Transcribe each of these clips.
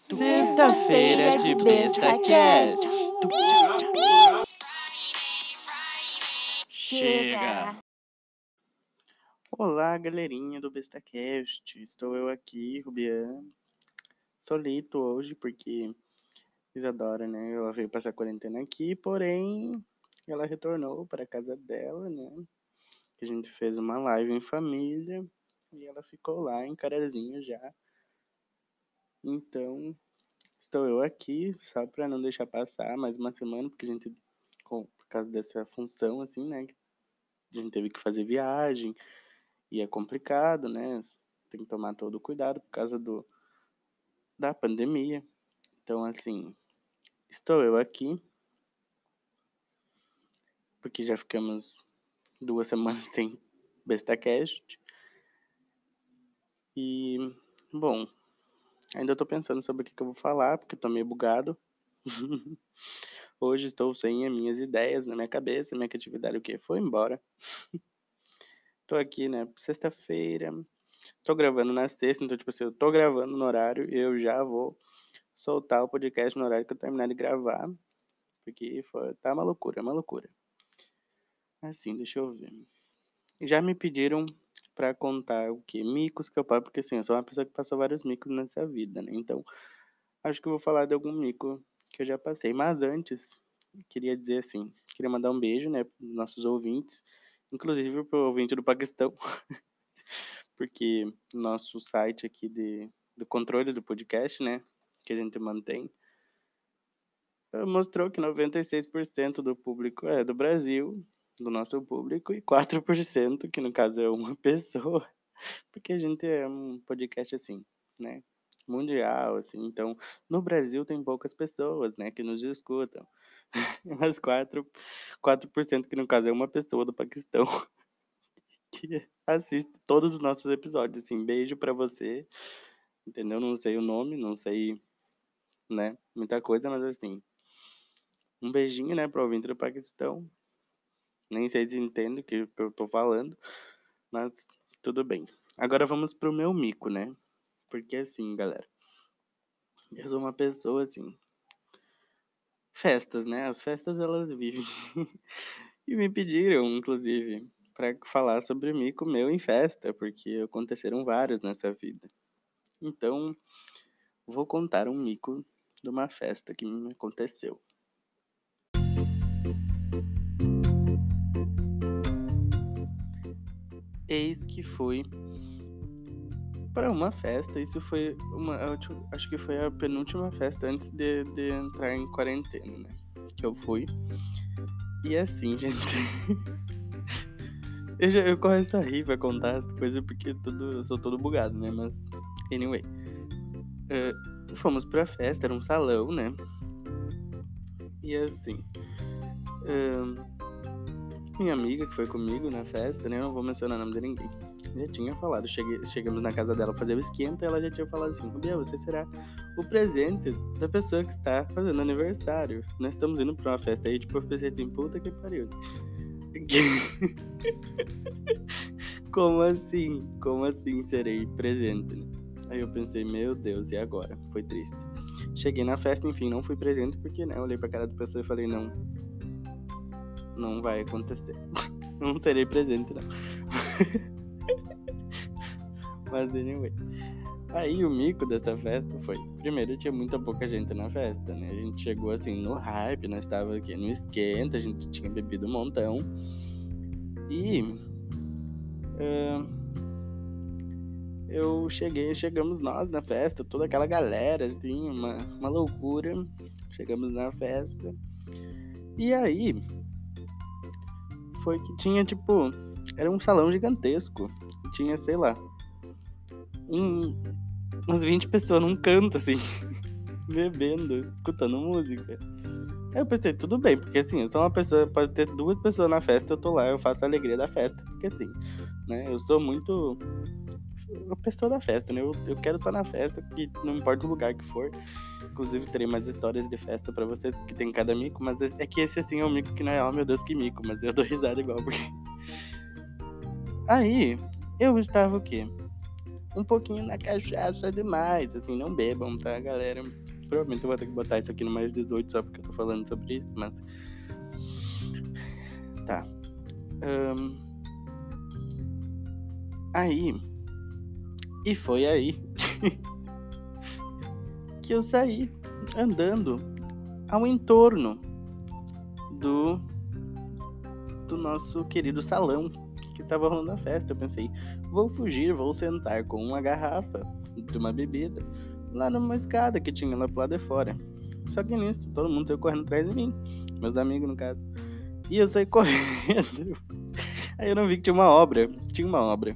Sexta-feira de Besta Cast. Chega! Olá, galerinha do BestaCast. Estou eu aqui, Rubian. Solito hoje, porque Isadora, né? Ela veio passar quarentena aqui, porém ela retornou para a casa dela, né? A gente fez uma live em família e ela ficou lá em Carazinho já. Então, estou eu aqui, só para não deixar passar mais uma semana, porque a gente, por causa dessa função, assim, né? A gente teve que fazer viagem e é complicado, né? Tem que tomar todo o cuidado por causa do, da pandemia. Então, assim, estou eu aqui, porque já ficamos duas semanas sem BestaCast. E, bom, ainda estou pensando sobre o que, que eu vou falar, porque estou meio bugado. Hoje estou sem as minhas ideias na minha cabeça, minha criatividade o que foi embora. tô aqui, né, sexta-feira. Tô gravando na sexta, então tipo assim, eu tô gravando no horário e eu já vou soltar o podcast no horário que eu terminar de gravar. Porque foi, tá uma loucura, uma loucura. Assim, deixa eu ver. Já me pediram para contar o que? Micos que eu passo, porque assim, eu sou uma pessoa que passou vários micos nessa vida, né? Então, acho que eu vou falar de algum mico que eu já passei. Mas antes, queria dizer assim, queria mandar um beijo, né, pros nossos ouvintes, inclusive pro ouvinte do Paquistão, porque nosso site aqui de, do controle do podcast, né, que a gente mantém, mostrou que 96% do público é do Brasil, do nosso público, e 4%, que no caso é uma pessoa, porque a gente é um podcast assim, né, mundial, assim. Então, no Brasil tem poucas pessoas, né, que nos escutam. Mas 4%, 4% que no caso é uma pessoa do Paquistão que assiste todos os nossos episódios, assim. Beijo para você. Entendeu? Não sei o nome, não sei, né, muita coisa, mas assim, um beijinho, né, pro ouvinte do Paquistão. Nem sei se entende o que eu tô falando, mas tudo bem. Agora vamos pro meu mico, né? Porque assim, galera, eu sou uma pessoa assim. Festas, né? As festas elas vivem. e me pediram, inclusive, para falar sobre mico meu em festa, porque aconteceram vários nessa vida. Então, vou contar um mico de uma festa que me aconteceu. Eis que foi para uma festa. Isso foi uma. Acho que foi a penúltima festa antes de, de entrar em quarentena, né? Que eu fui. E assim, gente. eu, já, eu começo a rir pra contar as coisas porque tudo, eu sou todo bugado, né? Mas, anyway. Uh, fomos pra festa, era um salão, né? E assim. Uh, minha amiga que foi comigo na festa, né? Eu não vou mencionar o nome de ninguém já tinha falado. Cheguei, chegamos na casa dela fazer o esquenta ela já tinha falado assim: Gabriel, você será o presente da pessoa que está fazendo aniversário. Nós estamos indo pra uma festa aí, tipo, eu pensei assim: puta que pariu. Como assim? Como assim serei presente? Né? Aí eu pensei, meu Deus, e agora? Foi triste. Cheguei na festa, enfim, não fui presente porque, né, eu olhei pra cara da pessoa e falei, não, não vai acontecer. não serei presente, não. Mas anyway. Aí o mico dessa festa foi. Primeiro tinha muita pouca gente na festa, né? A gente chegou assim no hype, nós estava aqui no esquenta, a gente tinha bebido um montão. E. Uh, eu cheguei, chegamos nós na festa, toda aquela galera, assim, uma, uma loucura. Chegamos na festa. E aí. Foi que tinha tipo. Era um salão gigantesco. Tinha, sei lá, um, umas 20 pessoas num canto, assim, bebendo, escutando música. Aí eu pensei, tudo bem, porque assim, eu sou uma pessoa, pode ter duas pessoas na festa, eu tô lá, eu faço a alegria da festa, porque assim, né, eu sou muito uma pessoa da festa, né, eu, eu quero estar na festa, que não importa o lugar que for, inclusive terei mais histórias de festa pra você, que tem cada mico, mas é que esse assim é um mico que não é, oh meu Deus, que mico, mas eu dou risada igual, porque... Aí, eu estava o quê? um pouquinho na cachaça demais. Assim, não bebam, tá, galera? Provavelmente eu vou ter que botar isso aqui no mais 18 só porque eu tô falando sobre isso, mas. Tá. Um... Aí. E foi aí que eu saí andando ao entorno do do nosso querido salão que tava rolando a festa. Eu pensei, vou fugir, vou sentar com uma garrafa de uma bebida lá numa escada que tinha lá pro lado de fora. Só que nisso, todo mundo saiu correndo atrás de mim, meus amigos no caso. E eu saí correndo. Aí eu não vi que tinha uma obra. Tinha uma obra.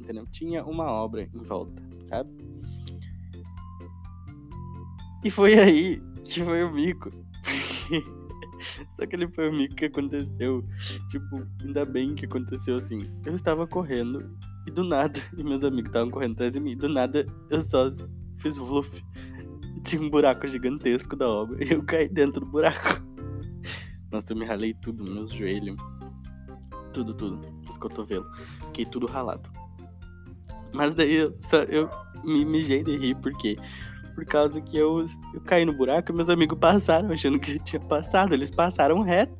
Entendeu? Tinha uma obra em volta, sabe? E foi aí que foi o mico. Só que ele foi o mico que aconteceu. Tipo, ainda bem que aconteceu assim. Eu estava correndo e do nada, e meus amigos estavam correndo atrás de mim, do nada eu só fiz fluff. Tinha um buraco gigantesco da obra e eu caí dentro do buraco. Nossa, eu me ralei tudo, meus joelhos. Tudo, tudo. Os cotovelos. Fiquei tudo ralado. Mas daí eu, só, eu me mijei de rir, porque por causa que eu, eu caí no buraco e meus amigos passaram, achando que eu tinha passado. Eles passaram reto.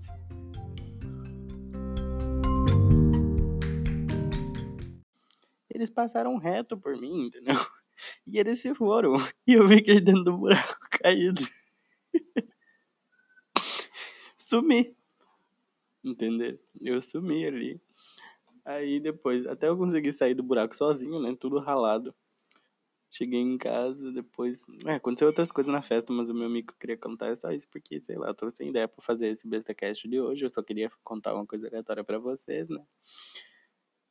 Eles passaram reto por mim, entendeu? E eles se foram. E eu fiquei dentro do buraco caído. Sumi. Entendeu? Eu sumi ali. Aí depois, até eu consegui sair do buraco sozinho, né? Tudo ralado. Cheguei em casa, depois. É, aconteceu outras coisas na festa, mas o meu amigo queria contar é só isso, porque, sei lá, eu tô sem ideia pra fazer esse BestaCast de hoje. Eu só queria contar uma coisa aleatória pra vocês, né?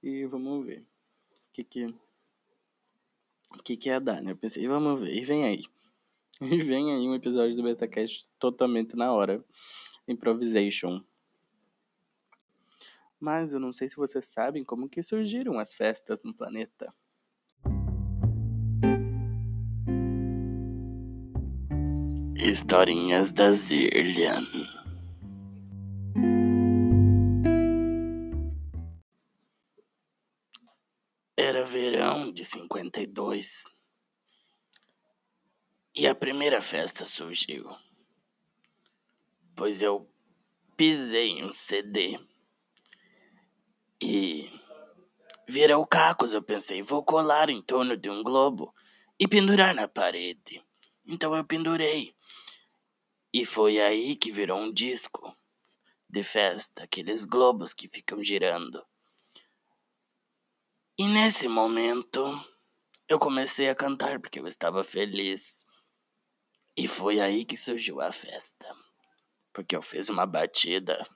E vamos ver. O que que. O que que ia dar, né? Eu pensei, vamos ver, e vem aí. E vem aí um episódio do BestaCast totalmente na hora. Improvisation. Mas eu não sei se vocês sabem como que surgiram as festas no planeta. Historinhas da Zirlian. Era verão de 52 e a primeira festa surgiu, pois eu pisei um CD e virou cacos. Eu pensei, vou colar em torno de um globo e pendurar na parede. Então eu pendurei. E foi aí que virou um disco de festa, aqueles globos que ficam girando. E nesse momento eu comecei a cantar porque eu estava feliz. E foi aí que surgiu a festa. Porque eu fiz uma batida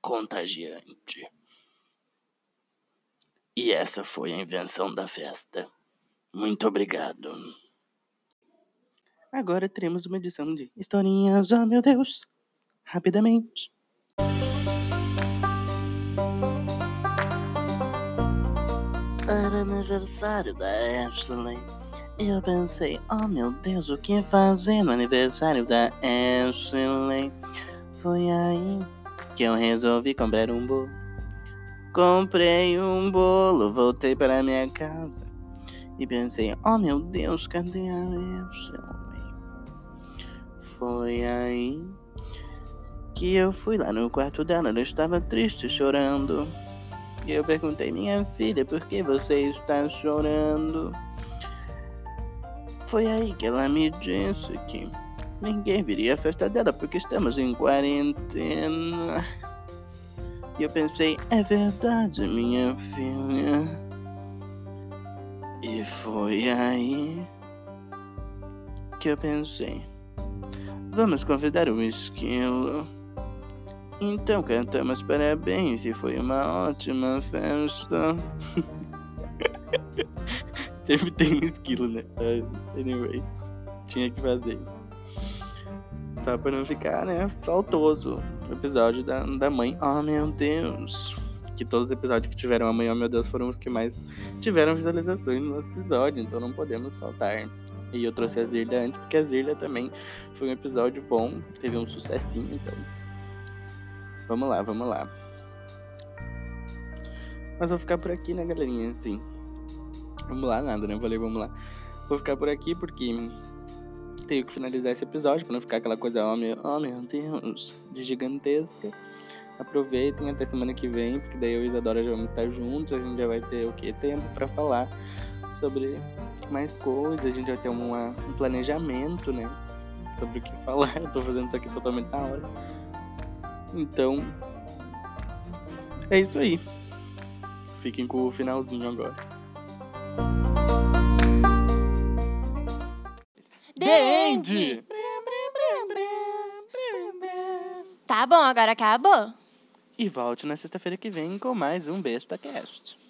contagiante. E essa foi a invenção da festa. Muito obrigado. Agora teremos uma edição de historinhas, oh meu Deus, rapidamente. Era aniversário da Ashley. Eu pensei, oh meu Deus, o que fazer no aniversário da Ashley? Foi aí que eu resolvi comprar um bolo. Comprei um bolo, voltei para minha casa e pensei: oh meu Deus, cadê a Ashley? Foi aí que eu fui lá no quarto dela, ela estava triste, chorando. E eu perguntei: minha filha, por que você está chorando? Foi aí que ela me disse que ninguém viria à festa dela porque estamos em quarentena. E eu pensei, é verdade, minha filha. E foi aí que eu pensei, vamos convidar o esquilo. Então cantamos parabéns e foi uma ótima festa. Sempre tem um esquilo, né? Anyway, tinha que fazer isso. Só pra não ficar, né, faltoso. O episódio da, da mãe. Oh, meu Deus. Que todos os episódios que tiveram a mãe, oh meu Deus, foram os que mais tiveram visualizações no nosso episódio. Então não podemos faltar. E eu trouxe a Zirda antes, porque a Zirda também foi um episódio bom. Teve um sucessinho, então. Vamos lá, vamos lá. Mas vou ficar por aqui, né, galerinha? Assim. Vamos lá, nada, né? Eu falei, vamos lá. Vou ficar por aqui porque tenho que finalizar esse episódio pra não ficar aquela coisa, oh meu, oh, meu Deus, de gigantesca. Aproveitem até semana que vem, porque daí eu e Isadora já vamos estar juntos, a gente já vai ter o que? Tempo pra falar sobre mais coisas, a gente vai ter uma, um planejamento, né? Sobre o que falar. Eu tô fazendo isso aqui totalmente na hora. Então, é isso aí. Fiquem com o finalzinho agora. End! Tá bom, agora acabou. E volte na sexta-feira que vem com mais um Besta Cast.